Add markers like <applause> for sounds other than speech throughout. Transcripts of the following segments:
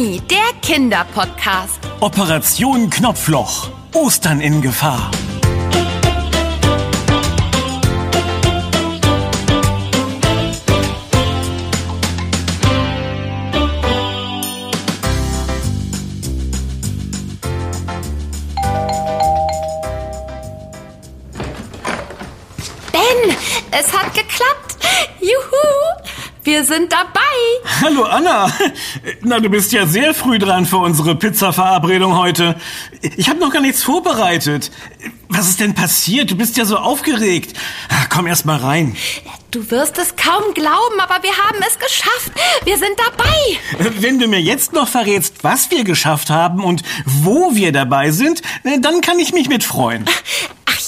Honey, der Kinderpodcast. Operation Knopfloch. Ostern in Gefahr. Ben, es hat geklappt. Juhu, wir sind dabei. Hallo Anna. Na, du bist ja sehr früh dran für unsere Pizza-Verabredung heute. Ich habe noch gar nichts vorbereitet. Was ist denn passiert? Du bist ja so aufgeregt. Ah, Komm erst mal rein. Du wirst es kaum glauben, aber wir haben es geschafft. Wir sind dabei. Wenn du mir jetzt noch verrätst, was wir geschafft haben und wo wir dabei sind, dann kann ich mich mitfreuen.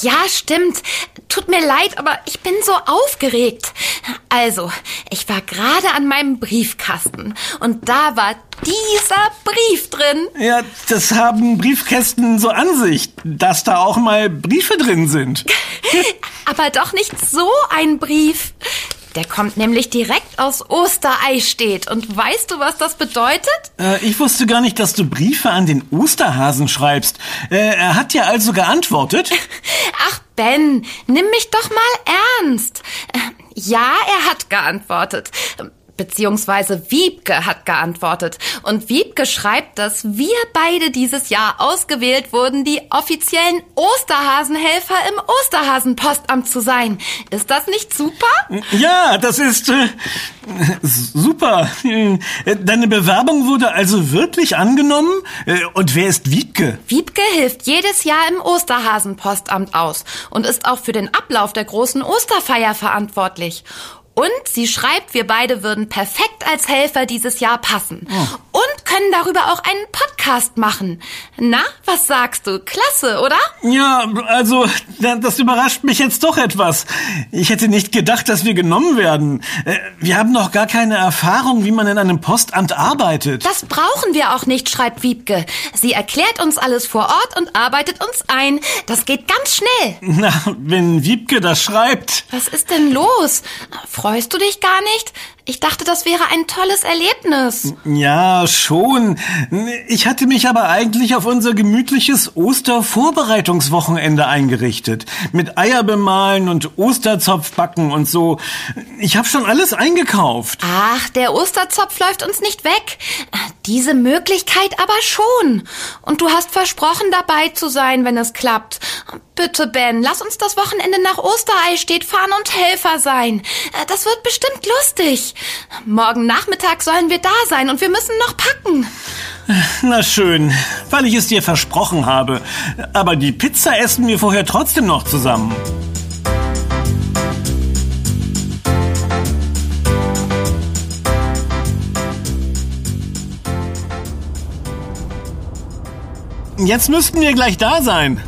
Ja, stimmt. Tut mir leid, aber ich bin so aufgeregt. Also, ich war gerade an meinem Briefkasten und da war dieser Brief drin. Ja, das haben Briefkästen so an sich, dass da auch mal Briefe drin sind. <laughs> Aber doch nicht so ein Brief. Der kommt nämlich direkt aus Ostereistedt. Und weißt du, was das bedeutet? Äh, ich wusste gar nicht, dass du Briefe an den Osterhasen schreibst. Äh, er hat ja also geantwortet. <laughs> Ach, Ben, nimm mich doch mal ernst. Äh, Ja, er hat geantwortet. Beziehungsweise Wiebke hat geantwortet. Und Wiebke schreibt, dass wir beide dieses Jahr ausgewählt wurden, die offiziellen Osterhasenhelfer im Osterhasenpostamt zu sein. Ist das nicht super? Ja, das ist äh, super. Deine Bewerbung wurde also wirklich angenommen? Äh, Und wer ist Wiebke? Wiebke hilft jedes Jahr im Osterhasenpostamt aus und ist auch für den Ablauf der großen Osterfeier verantwortlich. Und sie schreibt, wir beide würden perfekt als Helfer dieses Jahr passen. Und können darüber auch einen Podcast machen. Na, was sagst du? Klasse, oder? Ja, also, da- das überrascht mich jetzt doch etwas. Ich hätte nicht gedacht, dass wir genommen werden. Äh, Wir haben noch gar keine Erfahrung, wie man in einem Postamt arbeitet. Das brauchen wir auch nicht, schreibt Wiebke. Sie erklärt uns alles vor Ort und arbeitet uns ein. Das geht ganz schnell. Na, wenn Wiebke das schreibt. Was ist denn los? Freust du dich gar nicht? Ich dachte, das wäre ein tolles Erlebnis. Ja, schon. Ich hatte mich aber eigentlich auf unser gemütliches Ostervorbereitungswochenende eingerichtet. Mit Eier bemalen und Osterzopf backen und so. Ich habe schon alles eingekauft. Ach, der Osterzopf läuft uns nicht weg. Diese Möglichkeit aber schon. Und du hast versprochen, dabei zu sein, wenn es klappt. Bitte, Ben, lass uns das Wochenende nach Ostereistedt fahren und Helfer sein. Das wird bestimmt lustig. Morgen Nachmittag sollen wir da sein und wir müssen noch packen. Na schön, weil ich es dir versprochen habe. Aber die Pizza essen wir vorher trotzdem noch zusammen. Jetzt müssten wir gleich da sein.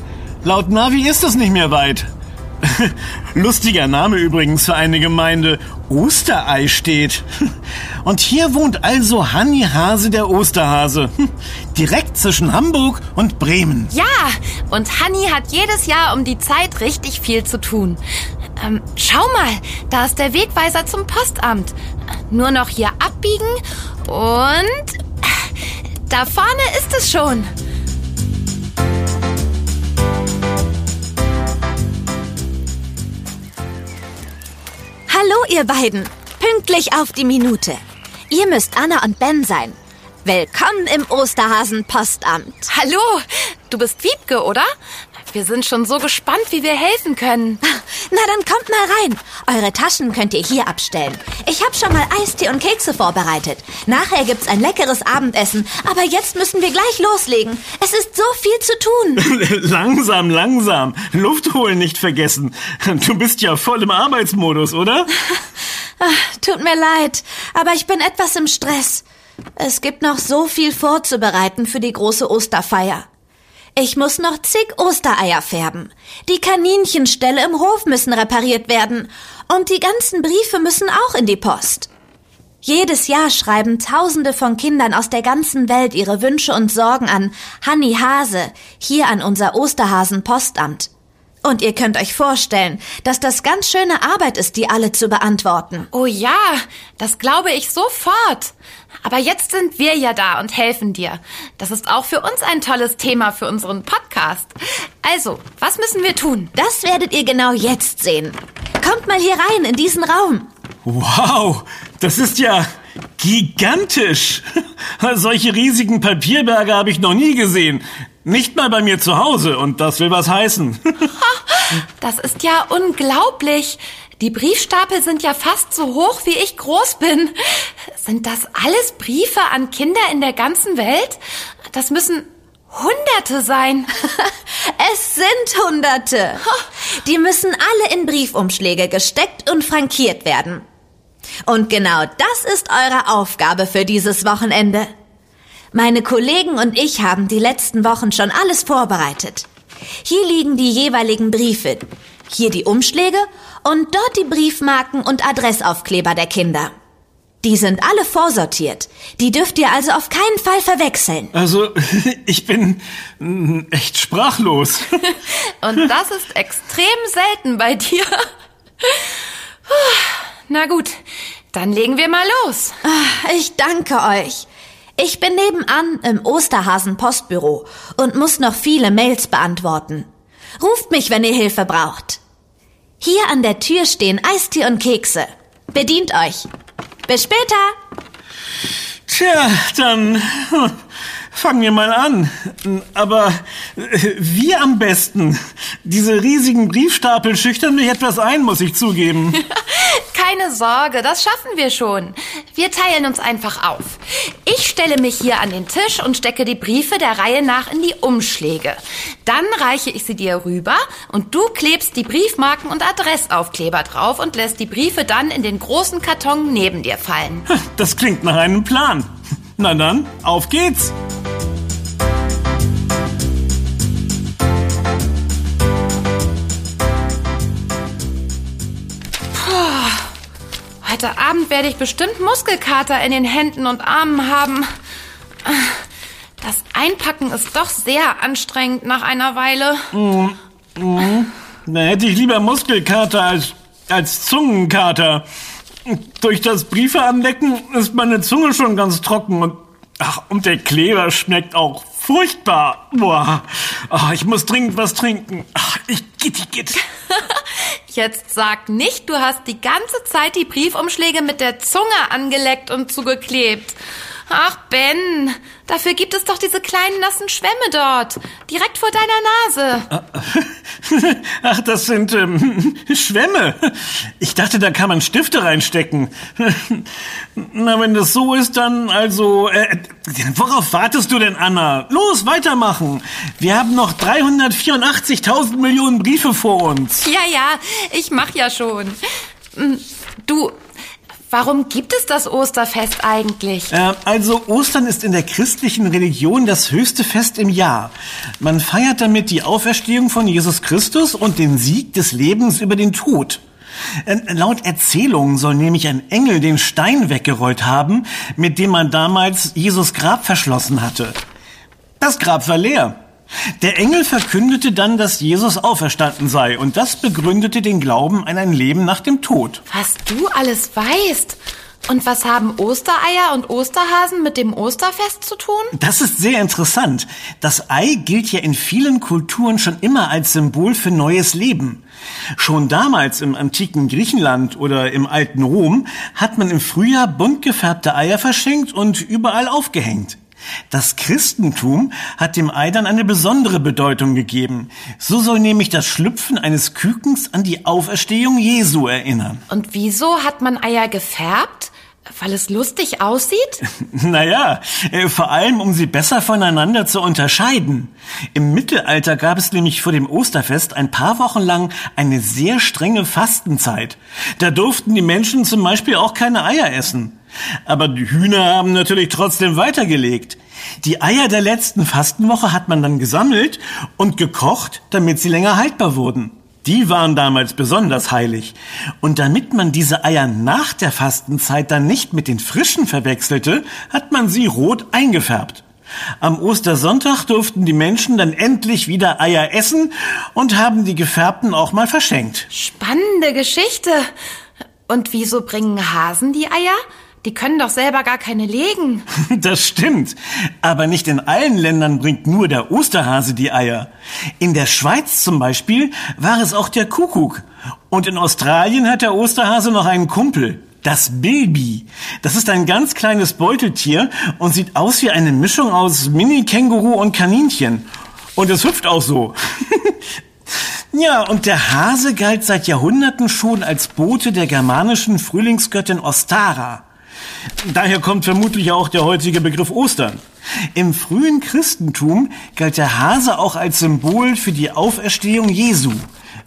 Laut Navi ist es nicht mehr weit. <laughs> Lustiger Name übrigens für eine Gemeinde. Osterei steht. <laughs> Und hier wohnt also Hanni Hase der Osterhase. <laughs> Direkt zwischen Hamburg und Bremen. Ja, und Hanni hat jedes Jahr um die Zeit richtig viel zu tun. Ähm, schau mal, da ist der Wegweiser zum Postamt. Nur noch hier abbiegen und da vorne ist es schon. Hallo, ihr beiden. Pünktlich auf die Minute. Ihr müsst Anna und Ben sein. Willkommen im Osterhasen-Postamt. Hallo, du bist Wiebke, oder? Wir sind schon so gespannt, wie wir helfen können. Na, dann kommt mal rein. Eure Taschen könnt ihr hier abstellen. Ich habe schon mal Eistee und Kekse vorbereitet. Nachher gibt's ein leckeres Abendessen. Aber jetzt müssen wir gleich loslegen. Es ist so viel zu tun. <laughs> langsam, langsam. Luft holen nicht vergessen. Du bist ja voll im Arbeitsmodus, oder? <laughs> Ach, tut mir leid, aber ich bin etwas im Stress. Es gibt noch so viel vorzubereiten für die große Osterfeier. Ich muss noch zig Ostereier färben. Die Kaninchenställe im Hof müssen repariert werden. Und die ganzen Briefe müssen auch in die Post. Jedes Jahr schreiben Tausende von Kindern aus der ganzen Welt ihre Wünsche und Sorgen an Hanni Hase, hier an unser Osterhasen-Postamt. Und ihr könnt euch vorstellen, dass das ganz schöne Arbeit ist, die alle zu beantworten. Oh ja, das glaube ich sofort. Aber jetzt sind wir ja da und helfen dir. Das ist auch für uns ein tolles Thema für unseren Podcast. Also, was müssen wir tun? Das werdet ihr genau jetzt sehen. Kommt mal hier rein in diesen Raum. Wow, das ist ja gigantisch. <laughs> Solche riesigen Papierberge habe ich noch nie gesehen. Nicht mal bei mir zu Hause und das will was heißen. <laughs> das ist ja unglaublich. Die Briefstapel sind ja fast so hoch, wie ich groß bin. Sind das alles Briefe an Kinder in der ganzen Welt? Das müssen Hunderte sein. <laughs> es sind Hunderte. Die müssen alle in Briefumschläge gesteckt und frankiert werden. Und genau das ist eure Aufgabe für dieses Wochenende. Meine Kollegen und ich haben die letzten Wochen schon alles vorbereitet. Hier liegen die jeweiligen Briefe, hier die Umschläge und dort die Briefmarken und Adressaufkleber der Kinder. Die sind alle vorsortiert. Die dürft ihr also auf keinen Fall verwechseln. Also, <laughs> ich bin mm, echt sprachlos. <laughs> und das ist extrem selten bei dir. <laughs> Na gut, dann legen wir mal los. Ah, ich danke euch. Ich bin nebenan im Osterhasen-Postbüro und muss noch viele Mails beantworten. Ruft mich, wenn ihr Hilfe braucht. Hier an der Tür stehen Eistee und Kekse. Bedient euch. Bis später. Tja, dann fangen wir mal an. Aber äh, wie am besten? Diese riesigen Briefstapel schüchtern mich etwas ein, muss ich zugeben. <laughs> Keine Sorge, das schaffen wir schon. Wir teilen uns einfach auf. Ich stelle mich hier an den Tisch und stecke die Briefe der Reihe nach in die Umschläge. Dann reiche ich sie dir rüber und du klebst die Briefmarken und Adressaufkleber drauf und lässt die Briefe dann in den großen Karton neben dir fallen. Das klingt nach einem Plan. Na dann, auf geht's! Werde ich bestimmt Muskelkater in den Händen und Armen haben. Das Einpacken ist doch sehr anstrengend nach einer Weile. Mm, mm. Da hätte ich lieber Muskelkater als, als Zungenkater. Durch das Briefe anlecken ist meine Zunge schon ganz trocken und, ach, und der Kleber schmeckt auch furchtbar. Boah, ach, ich muss dringend was trinken. Ach, ich gitti git. <laughs> Jetzt sag nicht, du hast die ganze Zeit die Briefumschläge mit der Zunge angeleckt und zugeklebt. Ach, Ben, dafür gibt es doch diese kleinen nassen Schwämme dort, direkt vor deiner Nase. <laughs> Ach, das sind ähm, <laughs> Schwämme. Ich dachte, da kann man Stifte reinstecken. <laughs> Na, wenn das so ist, dann also... Äh, worauf wartest du denn, Anna? Los, weitermachen. Wir haben noch 384.000 Millionen Briefe vor uns. Ja, ja, ich mach ja schon. Hm, du, Warum gibt es das Osterfest eigentlich? Äh, also Ostern ist in der christlichen Religion das höchste Fest im Jahr. Man feiert damit die Auferstehung von Jesus Christus und den Sieg des Lebens über den Tod. Äh, laut Erzählungen soll nämlich ein Engel den Stein weggerollt haben, mit dem man damals Jesus Grab verschlossen hatte. Das Grab war leer. Der Engel verkündete dann, dass Jesus auferstanden sei, und das begründete den Glauben an ein Leben nach dem Tod. Was du alles weißt. Und was haben Ostereier und Osterhasen mit dem Osterfest zu tun? Das ist sehr interessant. Das Ei gilt ja in vielen Kulturen schon immer als Symbol für neues Leben. Schon damals im antiken Griechenland oder im alten Rom hat man im Frühjahr bunt gefärbte Eier verschenkt und überall aufgehängt. Das Christentum hat dem Ei dann eine besondere Bedeutung gegeben. So soll nämlich das Schlüpfen eines Kükens an die Auferstehung Jesu erinnern. Und wieso hat man Eier gefärbt? Weil es lustig aussieht? <laughs> naja, äh, vor allem, um sie besser voneinander zu unterscheiden. Im Mittelalter gab es nämlich vor dem Osterfest ein paar Wochen lang eine sehr strenge Fastenzeit. Da durften die Menschen zum Beispiel auch keine Eier essen. Aber die Hühner haben natürlich trotzdem weitergelegt. Die Eier der letzten Fastenwoche hat man dann gesammelt und gekocht, damit sie länger haltbar wurden. Die waren damals besonders heilig. Und damit man diese Eier nach der Fastenzeit dann nicht mit den frischen verwechselte, hat man sie rot eingefärbt. Am Ostersonntag durften die Menschen dann endlich wieder Eier essen und haben die gefärbten auch mal verschenkt. Spannende Geschichte. Und wieso bringen Hasen die Eier? Die können doch selber gar keine legen. <laughs> Das stimmt. Aber nicht in allen Ländern bringt nur der Osterhase die Eier. In der Schweiz zum Beispiel war es auch der Kuckuck. Und in Australien hat der Osterhase noch einen Kumpel. Das Bilby. Das ist ein ganz kleines Beuteltier und sieht aus wie eine Mischung aus Mini-Känguru und Kaninchen. Und es hüpft auch so. <laughs> ja, und der Hase galt seit Jahrhunderten schon als Bote der germanischen Frühlingsgöttin Ostara. Daher kommt vermutlich auch der heutige Begriff Ostern. Im frühen Christentum galt der Hase auch als Symbol für die Auferstehung Jesu.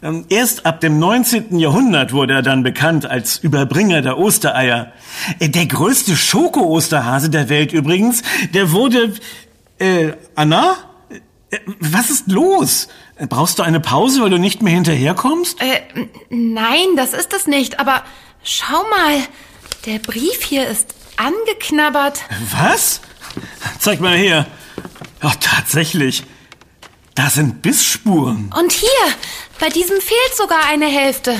Ähm, erst ab dem 19. Jahrhundert wurde er dann bekannt als Überbringer der Ostereier. Äh, der größte Schoko-Osterhase der Welt übrigens, der wurde... Äh, Anna? Äh, was ist los? Brauchst du eine Pause, weil du nicht mehr hinterherkommst? Äh, nein, das ist es nicht. Aber schau mal, der Brief hier ist angeknabbert. Was? Zeig mal her. Ach, tatsächlich. Da sind Bissspuren. Und hier, bei diesem fehlt sogar eine Hälfte.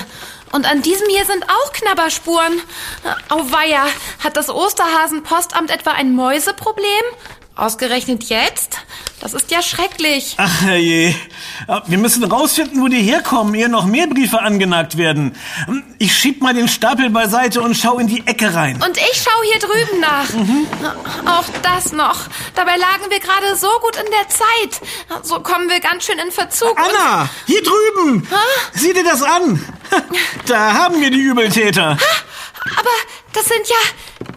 Und an diesem hier sind auch Knabberspuren. Auweia, hat das Osterhasenpostamt etwa ein Mäuseproblem? Ausgerechnet jetzt? Das ist ja schrecklich. Ach je. Wir müssen rausfinden, wo die herkommen, ehe noch mehr Briefe angenagt werden. Ich schieb mal den Stapel beiseite und schau in die Ecke rein. Und ich schau hier drüben nach. Mhm. Auch das noch. Dabei lagen wir gerade so gut in der Zeit. So kommen wir ganz schön in Verzug. Anna, hier drüben. Ha? Sieh dir das an. <laughs> Da haben wir die Übeltäter. Aber das sind ja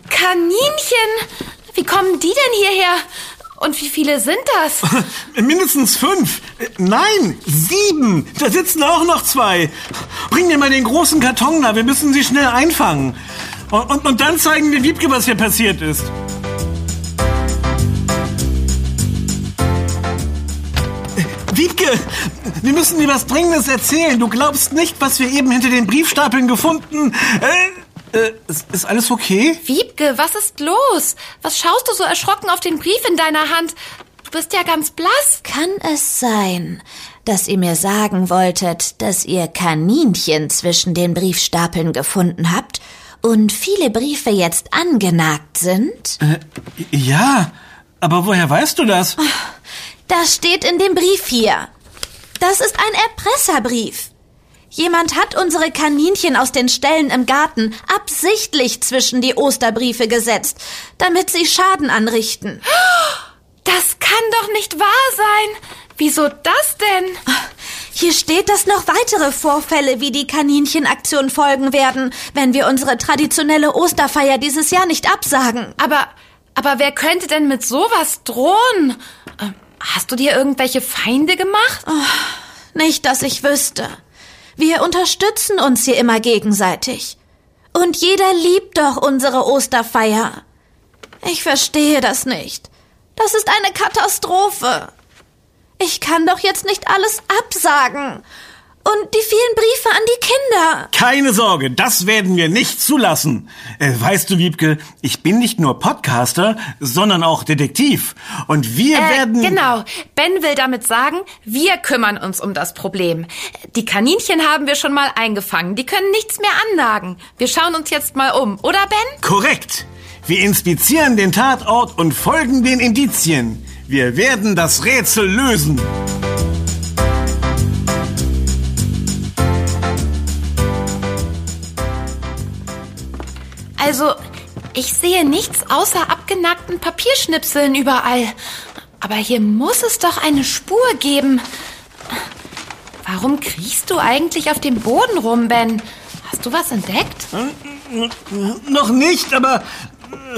Kaninchen. Wie kommen die denn hierher? Und wie viele sind das? <laughs> Mindestens fünf. Nein, sieben. Da sitzen auch noch zwei. Bring mir mal den großen Karton da. Wir müssen sie schnell einfangen. Und, und, und dann zeigen wir Wiebke, was hier passiert ist. Wiebke, wir müssen dir was Dringendes erzählen. Du glaubst nicht, was wir eben hinter den Briefstapeln gefunden. Äh, äh, ist, ist alles okay? Wiebke, was ist los? Was schaust du so erschrocken auf den Brief in deiner Hand? Du bist ja ganz blass. Kann es sein, dass ihr mir sagen wolltet, dass ihr Kaninchen zwischen den Briefstapeln gefunden habt und viele Briefe jetzt angenagt sind? Äh, ja, aber woher weißt du das? Das steht in dem Brief hier. Das ist ein Erpresserbrief. Jemand hat unsere Kaninchen aus den Ställen im Garten absichtlich zwischen die Osterbriefe gesetzt, damit sie Schaden anrichten. Das kann doch nicht wahr sein. Wieso das denn? Hier steht, dass noch weitere Vorfälle wie die Kaninchenaktion folgen werden, wenn wir unsere traditionelle Osterfeier dieses Jahr nicht absagen. Aber, aber wer könnte denn mit sowas drohen? Ähm, hast du dir irgendwelche Feinde gemacht? Oh, nicht, dass ich wüsste. Wir unterstützen uns hier immer gegenseitig. Und jeder liebt doch unsere Osterfeier. Ich verstehe das nicht. Das ist eine Katastrophe. Ich kann doch jetzt nicht alles absagen. Und die vielen Briefe an die Kinder. Keine Sorge, das werden wir nicht zulassen. Äh, weißt du, Wiebke, ich bin nicht nur Podcaster, sondern auch Detektiv. Und wir äh, werden. Genau. Ben will damit sagen, wir kümmern uns um das Problem. Die Kaninchen haben wir schon mal eingefangen. Die können nichts mehr annagen. Wir schauen uns jetzt mal um, oder Ben? Korrekt. Wir inspizieren den Tatort und folgen den Indizien. Wir werden das Rätsel lösen. Also, ich sehe nichts außer abgenackten Papierschnipseln überall. Aber hier muss es doch eine Spur geben. Warum kriechst du eigentlich auf dem Boden rum, Ben? Hast du was entdeckt? Noch nicht, aber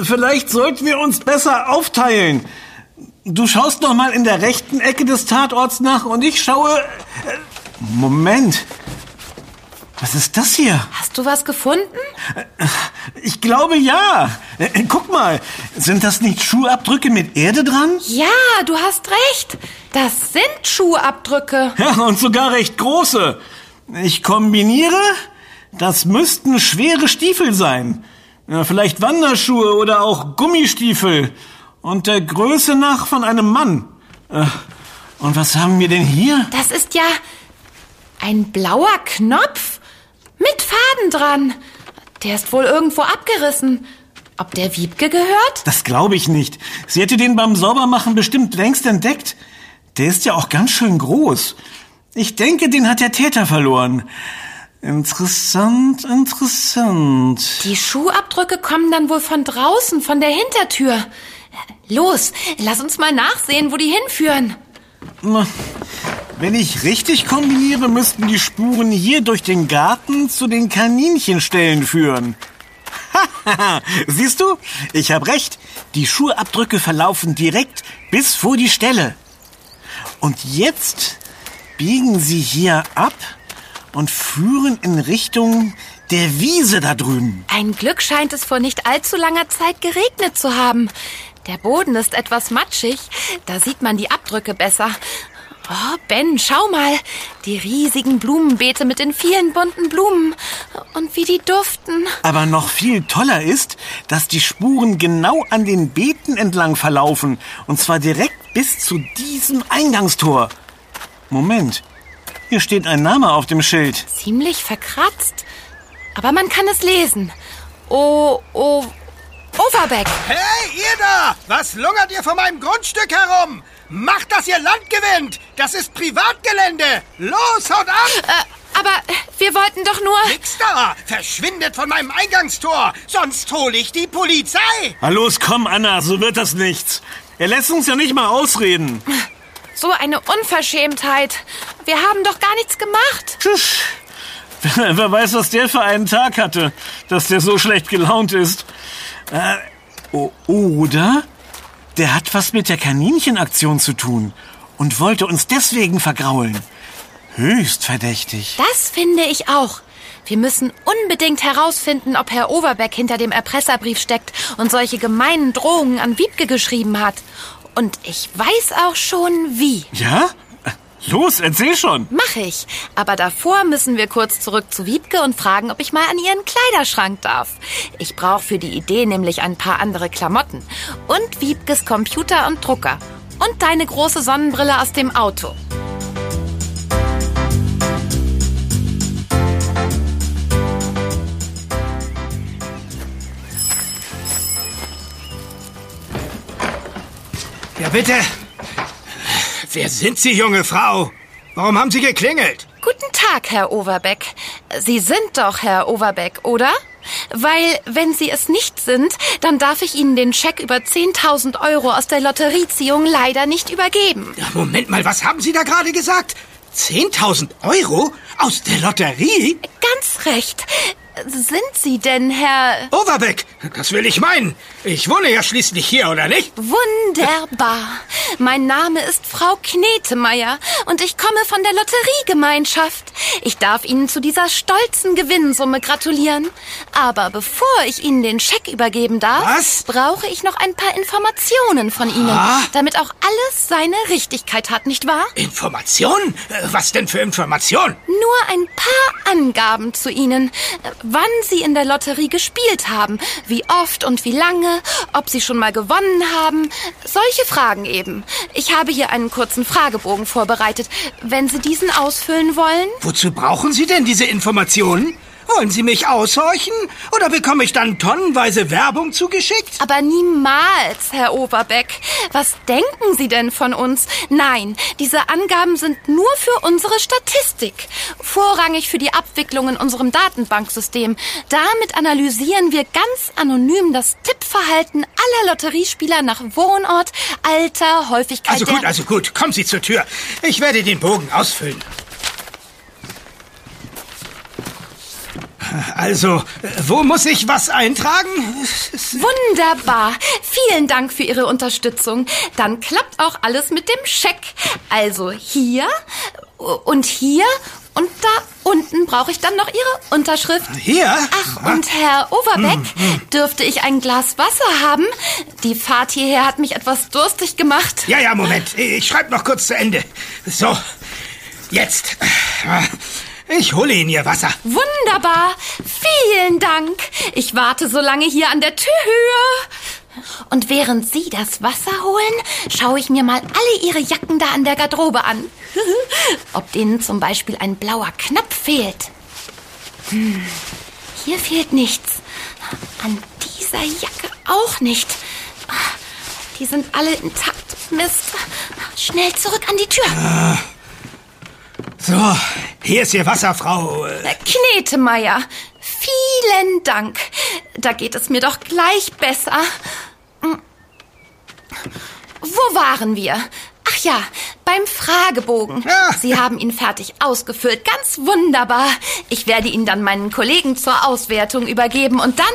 vielleicht sollten wir uns besser aufteilen. Du schaust noch mal in der rechten Ecke des Tatorts nach und ich schaue. Äh, Moment. Was ist das hier? Hast du was gefunden? Ich glaube ja. Äh, guck mal, sind das nicht Schuhabdrücke mit Erde dran? Ja, du hast recht. Das sind Schuhabdrücke. Ja, und sogar recht große. Ich kombiniere, das müssten schwere Stiefel sein. Ja, vielleicht Wanderschuhe oder auch Gummistiefel. Und der Größe nach von einem Mann. Äh, und was haben wir denn hier? Das ist ja ein blauer Knopf mit Faden dran. Der ist wohl irgendwo abgerissen. Ob der Wiebke gehört? Das glaube ich nicht. Sie hätte den beim Saubermachen bestimmt längst entdeckt. Der ist ja auch ganz schön groß. Ich denke, den hat der Täter verloren. Interessant, interessant. Die Schuhabdrücke kommen dann wohl von draußen, von der Hintertür. Los, lass uns mal nachsehen, wo die hinführen. Wenn ich richtig kombiniere, müssten die Spuren hier durch den Garten zu den Kaninchenstellen führen. <laughs> Siehst du? Ich habe recht. Die Schuhabdrücke verlaufen direkt bis vor die Stelle. Und jetzt biegen sie hier ab und führen in Richtung der Wiese da drüben. Ein Glück scheint es vor nicht allzu langer Zeit geregnet zu haben. Der Boden ist etwas matschig, da sieht man die Abdrücke besser. Oh, Ben, schau mal, die riesigen Blumenbeete mit den vielen bunten Blumen und wie die duften. Aber noch viel toller ist, dass die Spuren genau an den Beeten entlang verlaufen und zwar direkt bis zu diesem Eingangstor. Moment, hier steht ein Name auf dem Schild. Ziemlich verkratzt, aber man kann es lesen. Oh, oh, Overbeck. Hey, ihr da! Was lungert ihr vor meinem Grundstück herum? Macht, dass ihr Land gewinnt! Das ist Privatgelände! Los, haut ab! Äh, aber wir wollten doch nur... Nix da! Verschwindet von meinem Eingangstor! Sonst hole ich die Polizei! Na los, komm, Anna, so wird das nichts. Er lässt uns ja nicht mal ausreden. So eine Unverschämtheit. Wir haben doch gar nichts gemacht. Tschüss. <laughs> Wer weiß, was der für einen Tag hatte, dass der so schlecht gelaunt ist. Äh, oder der hat was mit der Kaninchenaktion zu tun und wollte uns deswegen vergraulen. Höchst verdächtig. Das finde ich auch. Wir müssen unbedingt herausfinden, ob Herr Overbeck hinter dem Erpresserbrief steckt und solche gemeinen Drohungen an Wiebke geschrieben hat. Und ich weiß auch schon wie. Ja? Los, erzähl schon. Mach ich. Aber davor müssen wir kurz zurück zu Wiebke und fragen, ob ich mal an ihren Kleiderschrank darf. Ich brauche für die Idee nämlich ein paar andere Klamotten. Und Wiebkes Computer und Drucker. Und deine große Sonnenbrille aus dem Auto. Ja, bitte. Wer sind Sie, junge Frau? Warum haben Sie geklingelt? Guten Tag, Herr Overbeck. Sie sind doch Herr Overbeck, oder? Weil, wenn Sie es nicht sind, dann darf ich Ihnen den Scheck über 10.000 Euro aus der Lotterieziehung leider nicht übergeben. Moment mal, was haben Sie da gerade gesagt? 10.000 Euro? Aus der Lotterie? Ganz recht. Sind Sie denn Herr... Overbeck, das will ich meinen. Ich wohne ja schließlich hier, oder nicht? Wunderbar. Mein Name ist Frau Knetemeyer und ich komme von der Lotteriegemeinschaft. Ich darf Ihnen zu dieser stolzen Gewinnsumme gratulieren. Aber bevor ich Ihnen den Scheck übergeben darf, Was? brauche ich noch ein paar Informationen von Ihnen, Ah. damit auch alles seine Richtigkeit hat, nicht wahr? Informationen? Äh, Was denn für Informationen? Nur ein paar Angaben zu Ihnen. Wann Sie in der Lotterie gespielt haben, wie oft und wie lange, ob Sie schon mal gewonnen haben. Solche Fragen eben. Ich habe hier einen kurzen Fragebogen vorbereitet. Wenn Sie diesen ausfüllen wollen. Wozu brauchen Sie denn diese Informationen? Wollen Sie mich aushorchen? Oder bekomme ich dann tonnenweise Werbung zugeschickt? Aber niemals, Herr Oberbeck. Was denken Sie denn von uns? Nein, diese Angaben sind nur für unsere Statistik. Vorrangig für die Abwicklung in unserem Datenbanksystem. Damit analysieren wir ganz anonym das Tippverhalten aller Lotteriespieler nach Wohnort, Alter, Häufigkeit Also gut, also gut, kommen Sie zur Tür. Ich werde den Bogen ausfüllen. Also, wo muss ich was eintragen? Wunderbar. Vielen Dank für Ihre Unterstützung. Dann klappt auch alles mit dem Scheck. Also hier und hier und da unten brauche ich dann noch Ihre Unterschrift. Hier? Ach, und Herr Overbeck, dürfte ich ein Glas Wasser haben? Die Fahrt hierher hat mich etwas durstig gemacht. Ja, ja, Moment. Ich schreibe noch kurz zu Ende. So, jetzt. Ich hole Ihnen Ihr Wasser. Wunderbar. Vielen Dank. Ich warte so lange hier an der Türhöhe. Und während Sie das Wasser holen, schaue ich mir mal alle Ihre Jacken da an der Garderobe an. <laughs> Ob denen zum Beispiel ein blauer Knopf fehlt. Hm, hier fehlt nichts. An dieser Jacke auch nicht. Die sind alle intakt. Mist. Schnell zurück an die Tür. So, hier ist Ihr Wasser, Frau. äh, Knetemeier, vielen Dank. Da geht es mir doch gleich besser. Hm. Wo waren wir? Ach ja, beim Fragebogen. Ja. Sie haben ihn fertig ausgefüllt. Ganz wunderbar. Ich werde ihn dann meinen Kollegen zur Auswertung übergeben und dann...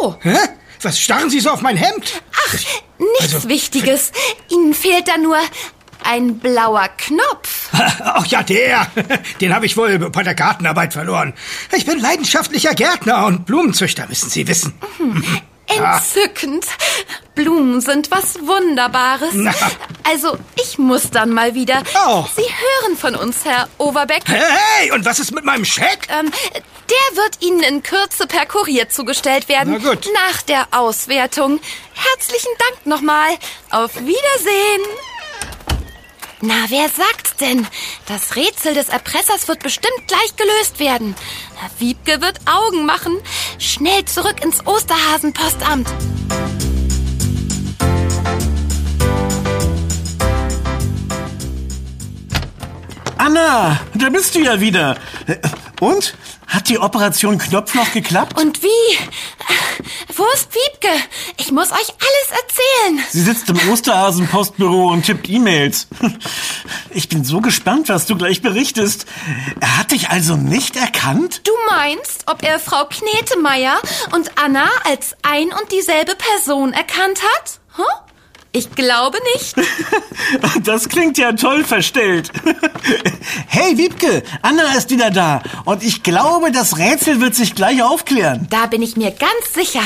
Oh, Hä? Was starren Sie so auf mein Hemd? ach, nichts Also- Wichtiges. Ihnen fehlt da nur ein blauer Knopf. <laughs> Ach ja, der. Den habe ich wohl bei der Gartenarbeit verloren. Ich bin leidenschaftlicher Gärtner und Blumenzüchter, müssen Sie wissen. Entzückend. Blumen sind was Wunderbares. Na. Also, ich muss dann mal wieder. Oh. Sie hören von uns, Herr Overbeck. Hey, und was ist mit meinem Scheck? Ähm, der wird Ihnen in Kürze per Kurier zugestellt werden. Na gut. Nach der Auswertung. Herzlichen Dank nochmal. Auf Wiedersehen. Na, wer sagt's denn? Das Rätsel des Erpressers wird bestimmt gleich gelöst werden. Herr Wiebke wird Augen machen. Schnell zurück ins Osterhasenpostamt. Anna, da bist du ja wieder. Und? Hat die Operation Knopfloch geklappt? Und wie? Wo ist Wiebke? Ich muss euch alles erzählen. Sie sitzt im Osterhasen-Postbüro und tippt E-Mails. Ich bin so gespannt, was du gleich berichtest. Er hat dich also nicht erkannt? Du meinst, ob er Frau Knetemeier und Anna als ein und dieselbe Person erkannt hat? Huh? Ich glaube nicht. <laughs> Das klingt ja toll verstellt. <laughs> Hey, Wiebke, Anna ist wieder da. Und ich glaube, das Rätsel wird sich gleich aufklären. Da bin ich mir ganz sicher.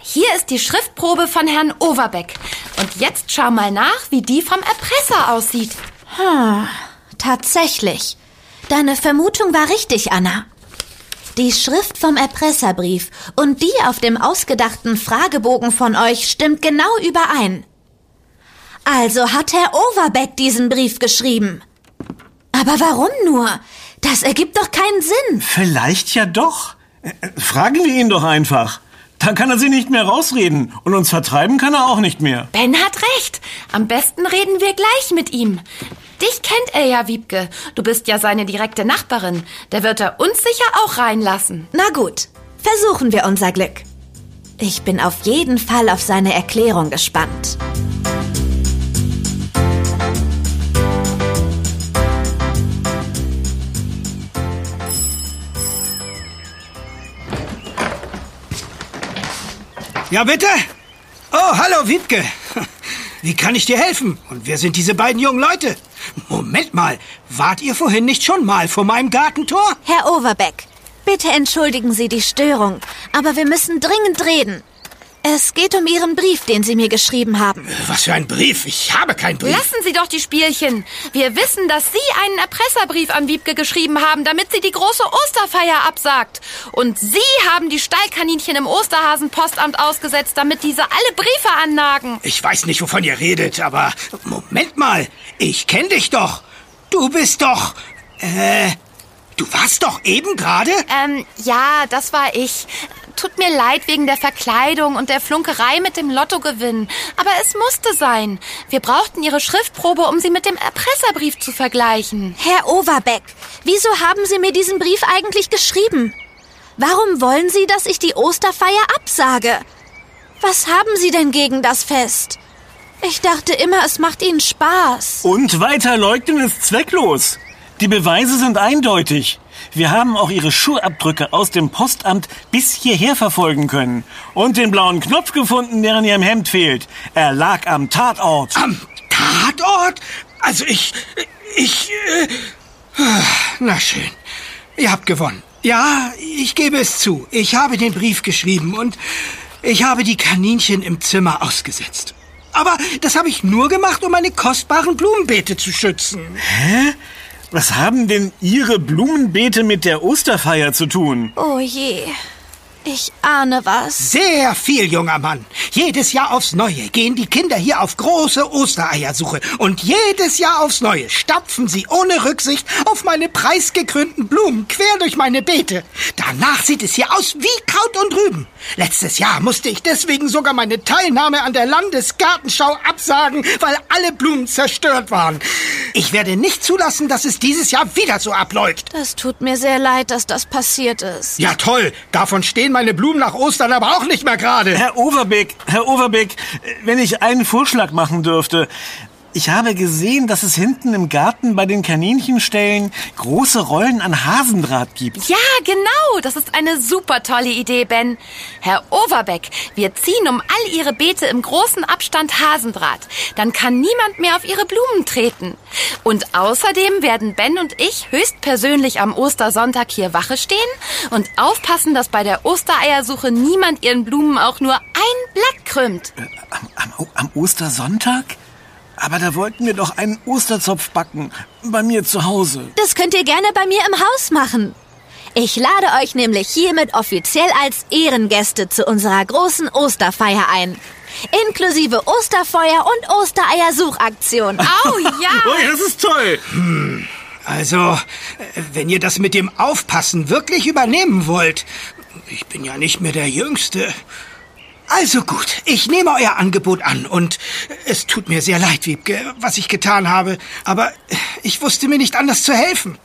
Hier ist die Schriftprobe von Herrn Overbeck. Und jetzt schau mal nach, wie die vom Erpresser aussieht. Tatsächlich. Deine Vermutung war richtig, Anna. Die Schrift vom Erpresserbrief und die auf dem ausgedachten Fragebogen von euch stimmt genau überein. Also hat Herr Overbeck diesen Brief geschrieben. Aber warum nur? Das ergibt doch keinen Sinn. Vielleicht ja doch. Äh, Fragen wir ihn doch einfach. Dann kann er sie nicht mehr rausreden. Und uns vertreiben kann er auch nicht mehr. Ben hat recht. Am besten reden wir gleich mit ihm. Dich kennt er ja, Wiebke. Du bist ja seine direkte Nachbarin. Der wird er uns sicher auch reinlassen. Na gut, versuchen wir unser Glück. Ich bin auf jeden Fall auf seine Erklärung gespannt. Ja, bitte? Oh, hallo, Wiebke. <laughs> Wie kann ich dir helfen? Und wer sind diese beiden jungen Leute? Moment mal, wart ihr vorhin nicht schon mal vor meinem Gartentor? Herr Overbeck, bitte entschuldigen Sie die Störung, aber wir müssen dringend reden. Es geht um Ihren Brief, den Sie mir geschrieben haben. Was für ein Brief? Ich habe keinen Brief. Lassen Sie doch die Spielchen. Wir wissen, dass Sie einen Erpresserbrief an Wiebke geschrieben haben, damit sie die große Osterfeier absagt. Und Sie haben die Stallkaninchen im Osterhasenpostamt ausgesetzt, damit diese alle Briefe annagen. Ich weiß nicht, wovon ihr redet, aber Moment mal. Ich kenne dich doch. Du bist doch. Äh. Du warst doch eben gerade? Ähm, ja, das war ich. Tut mir leid wegen der Verkleidung und der Flunkerei mit dem Lottogewinn. Aber es musste sein. Wir brauchten Ihre Schriftprobe, um sie mit dem Erpresserbrief zu vergleichen. Herr Overbeck, wieso haben Sie mir diesen Brief eigentlich geschrieben? Warum wollen Sie, dass ich die Osterfeier absage? Was haben Sie denn gegen das Fest? Ich dachte immer, es macht Ihnen Spaß. Und weiter leugnen ist zwecklos. Die Beweise sind eindeutig. Wir haben auch Ihre Schuhabdrücke aus dem Postamt bis hierher verfolgen können. Und den blauen Knopf gefunden, der in Ihrem Hemd fehlt. Er lag am Tatort. Am Tatort? Also ich. Ich. Äh, na schön. Ihr habt gewonnen. Ja, ich gebe es zu. Ich habe den Brief geschrieben und ich habe die Kaninchen im Zimmer ausgesetzt. Aber das habe ich nur gemacht, um meine kostbaren Blumenbeete zu schützen. Was haben denn Ihre Blumenbeete mit der Osterfeier zu tun? Oh je. Ich ahne was. Sehr viel, junger Mann. Jedes Jahr aufs Neue gehen die Kinder hier auf große Ostereiersuche. Und jedes Jahr aufs Neue stapfen sie ohne Rücksicht auf meine preisgekrönten Blumen quer durch meine Beete. Danach sieht es hier aus wie Kraut und Rüben. Letztes Jahr musste ich deswegen sogar meine Teilnahme an der Landesgartenschau absagen, weil alle Blumen zerstört waren. Ich werde nicht zulassen, dass es dieses Jahr wieder so abläuft. Das tut mir sehr leid, dass das passiert ist. Ja, toll. Davon stehen meine Blumen nach Ostern aber auch nicht mehr gerade. Herr Overbeck, Herr Overbeck, wenn ich einen Vorschlag machen dürfte. Ich habe gesehen, dass es hinten im Garten bei den Kaninchenställen große Rollen an Hasendraht gibt. Ja, genau. Das ist eine super tolle Idee, Ben. Herr Overbeck, wir ziehen um all Ihre Beete im großen Abstand Hasendraht. Dann kann niemand mehr auf Ihre Blumen treten. Und außerdem werden Ben und ich höchstpersönlich am Ostersonntag hier Wache stehen und aufpassen, dass bei der Ostereiersuche niemand ihren Blumen auch nur ein Blatt krümmt. Am, am, am Ostersonntag? Aber da wollten wir doch einen Osterzopf backen. Bei mir zu Hause. Das könnt ihr gerne bei mir im Haus machen. Ich lade euch nämlich hiermit offiziell als Ehrengäste zu unserer großen Osterfeier ein. Inklusive Osterfeuer und Ostereiersuchaktion. <laughs> Oh ja! Oh, das ist toll. Also, äh, wenn ihr das mit dem Aufpassen wirklich übernehmen wollt, ich bin ja nicht mehr der Jüngste. Also gut, ich nehme euer Angebot an und es tut mir sehr leid, Wiebke, was ich getan habe, aber ich wusste mir nicht anders zu helfen.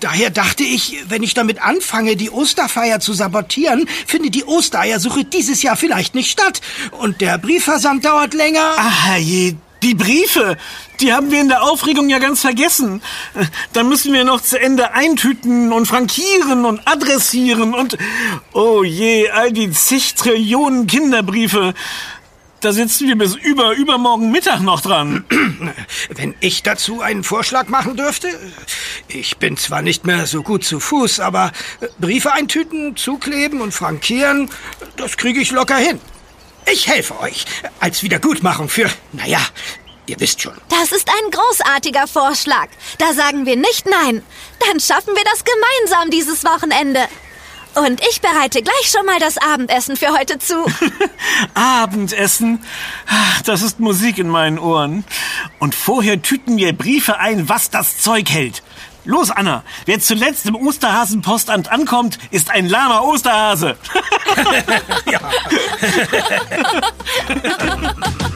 Daher dachte ich, wenn ich damit anfange, die Osterfeier zu sabotieren, findet die Ostereiersuche dieses Jahr vielleicht nicht statt und der Briefversand dauert länger. Ah, je, die Briefe, die haben wir in der Aufregung ja ganz vergessen. Dann müssen wir noch zu Ende eintüten und frankieren und adressieren und, oh je, all die zig Trillionen Kinderbriefe. Da sitzen wir bis über, übermorgen Mittag noch dran. <clears throat> Wenn ich dazu einen Vorschlag machen dürfte? Ich bin zwar nicht mehr so gut zu Fuß, aber Briefe eintüten, zukleben und frankieren, das kriege ich locker hin. Ich helfe euch. Als Wiedergutmachung für, naja, ihr wisst schon. Das ist ein großartiger Vorschlag. Da sagen wir nicht nein. Dann schaffen wir das gemeinsam dieses Wochenende. Und ich bereite gleich schon mal das Abendessen für heute zu. <laughs> Abendessen? Das ist Musik in meinen Ohren. Und vorher tüten wir Briefe ein, was das Zeug hält. Los, Anna. Wer zuletzt im Osterhasenpostamt ankommt, ist ein lahmer Osterhase. <laughs> <laughs> Ja. <laughs>